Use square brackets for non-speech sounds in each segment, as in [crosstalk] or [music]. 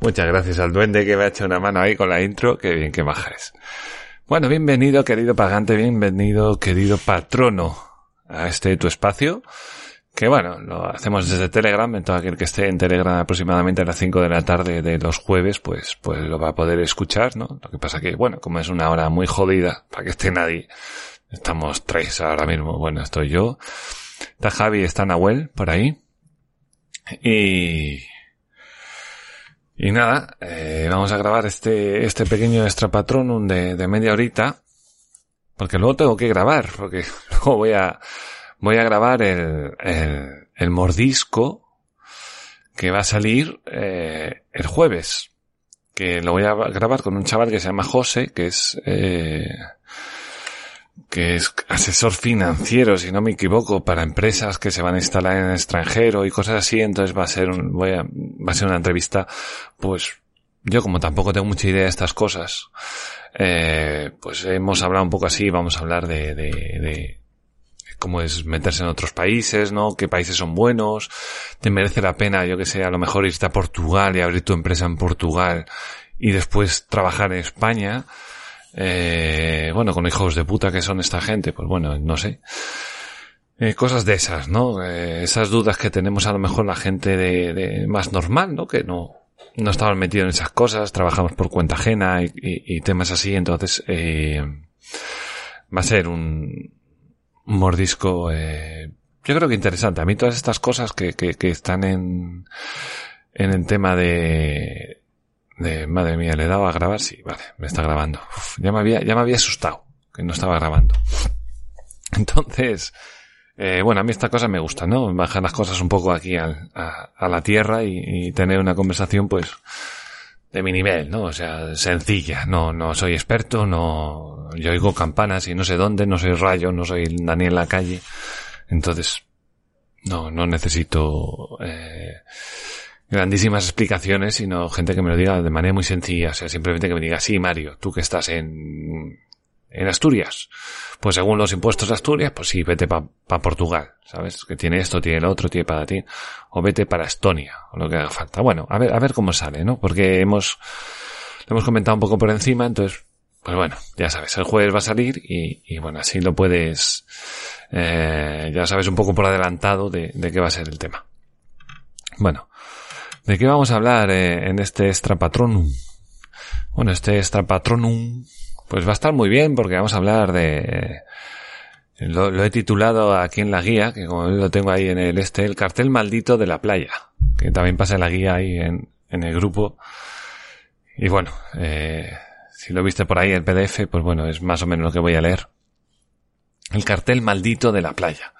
Muchas gracias al duende que me ha hecho una mano ahí con la intro. Qué bien, qué maja es. Bueno, bienvenido, querido pagante, bienvenido, querido patrono, a este tu espacio. Que bueno, lo hacemos desde Telegram, en todo aquel que esté en Telegram aproximadamente a las 5 de la tarde de los jueves, pues, pues lo va a poder escuchar, ¿no? Lo que pasa que, bueno, como es una hora muy jodida, para que esté nadie, estamos tres ahora mismo. Bueno, estoy yo, está Javi, está Nahuel, por ahí. Y, y nada, eh, vamos a grabar este, este pequeño extra patronum de, media horita, porque luego tengo que grabar, porque [laughs] luego voy a, voy a grabar el, el, el mordisco que va a salir eh, el jueves, que lo voy a grabar con un chaval que se llama José, que es, eh, que es asesor financiero, si no me equivoco, para empresas que se van a instalar en el extranjero y cosas así, entonces va a ser un, voy a, va a ser una entrevista, pues, yo como tampoco tengo mucha idea de estas cosas, eh, pues hemos hablado un poco así, vamos a hablar de, de, de cómo es meterse en otros países, ¿no? ¿Qué países son buenos? ¿Te merece la pena, yo que sé, a lo mejor irte a Portugal y abrir tu empresa en Portugal y después trabajar en España? Eh, bueno, con hijos de puta que son esta gente, pues bueno, no sé. Eh, cosas de esas, ¿no? Eh, esas dudas que tenemos a lo mejor la gente de, de más normal, ¿no? Que no, no estamos metidos en esas cosas, trabajamos por cuenta ajena y, y, y temas así, entonces eh, va a ser un, un mordisco, eh, yo creo que interesante. A mí todas estas cosas que, que, que están en, en el tema de, de, madre mía, le he dado a grabar, sí, vale, me está grabando. Ya me había, ya me había asustado que no estaba grabando. [laughs] Entonces, eh, bueno, a mí esta cosa me gusta, ¿no? Bajar las cosas un poco aquí a, la tierra y, y, tener una conversación, pues, de mi nivel, ¿no? O sea, sencilla. No, no soy experto, no, yo oigo campanas y no sé dónde, no soy Rayo, no soy Daniel la calle. Entonces, no, no necesito, eh, grandísimas explicaciones, sino gente que me lo diga de manera muy sencilla. O sea, simplemente que me diga, sí, Mario, tú que estás en, en Asturias. Pues según los impuestos de Asturias, pues sí, vete para pa Portugal, ¿sabes? Que tiene esto, tiene lo otro, tiene para ti. O vete para Estonia, o lo que haga falta. Bueno, a ver, a ver cómo sale, ¿no? Porque hemos, lo hemos comentado un poco por encima, entonces, pues bueno, ya sabes, el jueves va a salir y, y bueno, así lo puedes, eh, ya sabes un poco por adelantado de, de qué va a ser el tema. Bueno, ¿de qué vamos a hablar eh, en este extra patronum? Bueno, este extra patronum pues va a estar muy bien porque vamos a hablar de... Lo, lo, he titulado aquí en la guía, que como lo tengo ahí en el este, el cartel maldito de la playa, que también pasa en la guía ahí en, en el grupo. Y bueno, eh, si lo viste por ahí el PDF, pues bueno, es más o menos lo que voy a leer. El cartel maldito de la playa.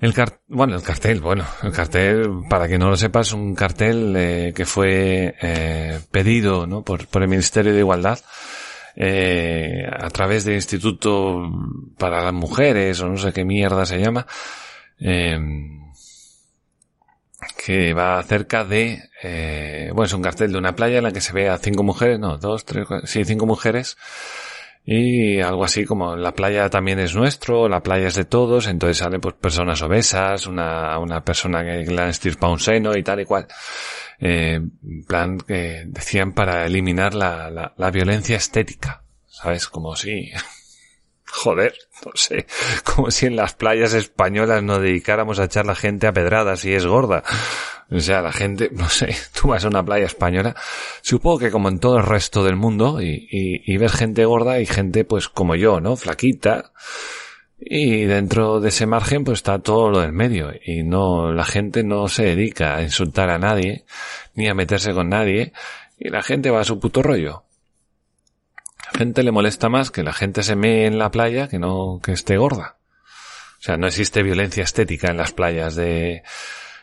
El car bueno, el cartel, bueno, el cartel, para que no lo sepas, un cartel eh, que fue eh, pedido ¿no? por, por el Ministerio de Igualdad eh, a través del Instituto para las Mujeres o no sé qué mierda se llama, eh, que va acerca de, eh, bueno, es un cartel de una playa en la que se ve a cinco mujeres, no, dos, tres, cuatro, sí, cinco mujeres, y algo así como la playa también es nuestro, la playa es de todos, entonces salen pues personas obesas, una, una persona que le han estirpado un seno y tal y cual. Eh, plan que decían para eliminar la, la, la violencia estética, ¿sabes? Como si, [laughs] joder, no sé, como si en las playas españolas nos dedicáramos a echar la gente a pedradas y es gorda. O sea, la gente, [laughs] no sé, tú vas a una playa española, supongo que como en todo el resto del mundo, y, y, y ves gente gorda y gente pues como yo, ¿no? Flaquita, y dentro de ese margen pues está todo lo del medio y no la gente no se dedica a insultar a nadie ni a meterse con nadie y la gente va a su puto rollo. La gente le molesta más que la gente se mee en la playa que no que esté gorda. O sea, no existe violencia estética en las playas de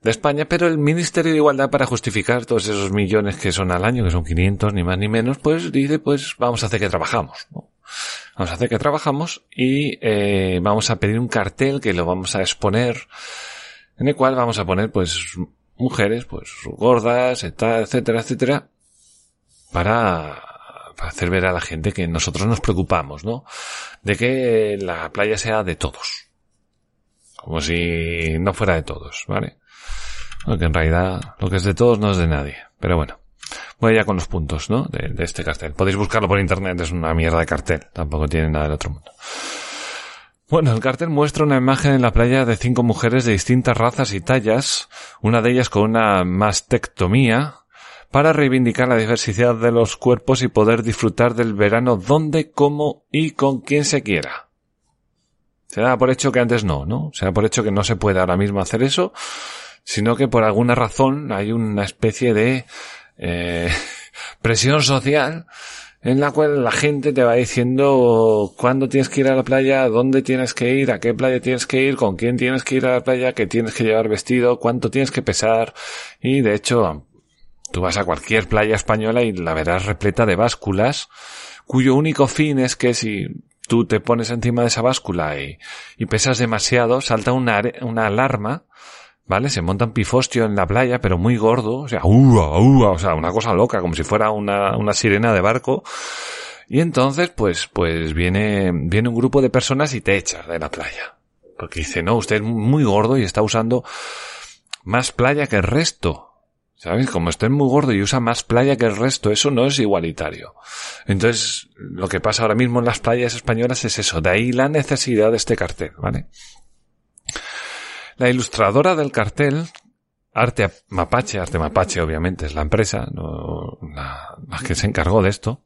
de España, pero el Ministerio de Igualdad para justificar todos esos millones que son al año, que son 500 ni más ni menos, pues dice, pues vamos a hacer que trabajamos. ¿no? Vamos a hacer que trabajamos y eh, vamos a pedir un cartel que lo vamos a exponer, en el cual vamos a poner pues mujeres, pues gordas, etcétera, etcétera, para, para hacer ver a la gente que nosotros nos preocupamos, ¿no? De que la playa sea de todos. Como si no fuera de todos, ¿vale? Porque en realidad lo que es de todos no es de nadie. Pero bueno. Voy ya con los puntos, ¿no? De, este cartel. Podéis buscarlo por internet, es una mierda de cartel. Tampoco tiene nada del otro mundo. Bueno, el cartel muestra una imagen en la playa de cinco mujeres de distintas razas y tallas, una de ellas con una mastectomía, para reivindicar la diversidad de los cuerpos y poder disfrutar del verano donde, cómo y con quien se quiera. Se da por hecho que antes no, ¿no? Se da por hecho que no se puede ahora mismo hacer eso, sino que por alguna razón hay una especie de eh, [laughs] presión social en la cual la gente te va diciendo cuándo tienes que ir a la playa, dónde tienes que ir, a qué playa tienes que ir, con quién tienes que ir a la playa, qué tienes que llevar vestido, cuánto tienes que pesar. Y de hecho tú vas a cualquier playa española y la verás repleta de básculas cuyo único fin es que si tú te pones encima de esa báscula y, y pesas demasiado, salta una, una alarma ¿vale? Se monta un pifostio en la playa, pero muy gordo, o sea, ua, ua, o sea, una cosa loca, como si fuera una, una sirena de barco. Y entonces, pues, pues viene, viene un grupo de personas y te echa de la playa. Porque dice, no, usted es muy gordo y está usando más playa que el resto. ¿Sabes? Como usted es muy gordo y usa más playa que el resto, eso no es igualitario. Entonces, lo que pasa ahora mismo en las playas españolas es eso. De ahí la necesidad de este cartel, ¿vale? La ilustradora del cartel, Arte Mapache, Arte Mapache obviamente es la empresa, no, la, la, que se encargó de esto,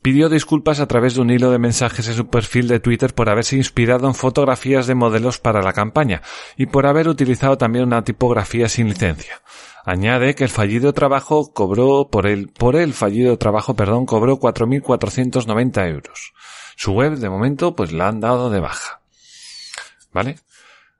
pidió disculpas a través de un hilo de mensajes en su perfil de Twitter por haberse inspirado en fotografías de modelos para la campaña y por haber utilizado también una tipografía sin licencia. Añade que el fallido trabajo cobró por el, por el fallido trabajo, perdón, cobró 4.490 euros. Su web, de momento, pues la han dado de baja. ¿Vale?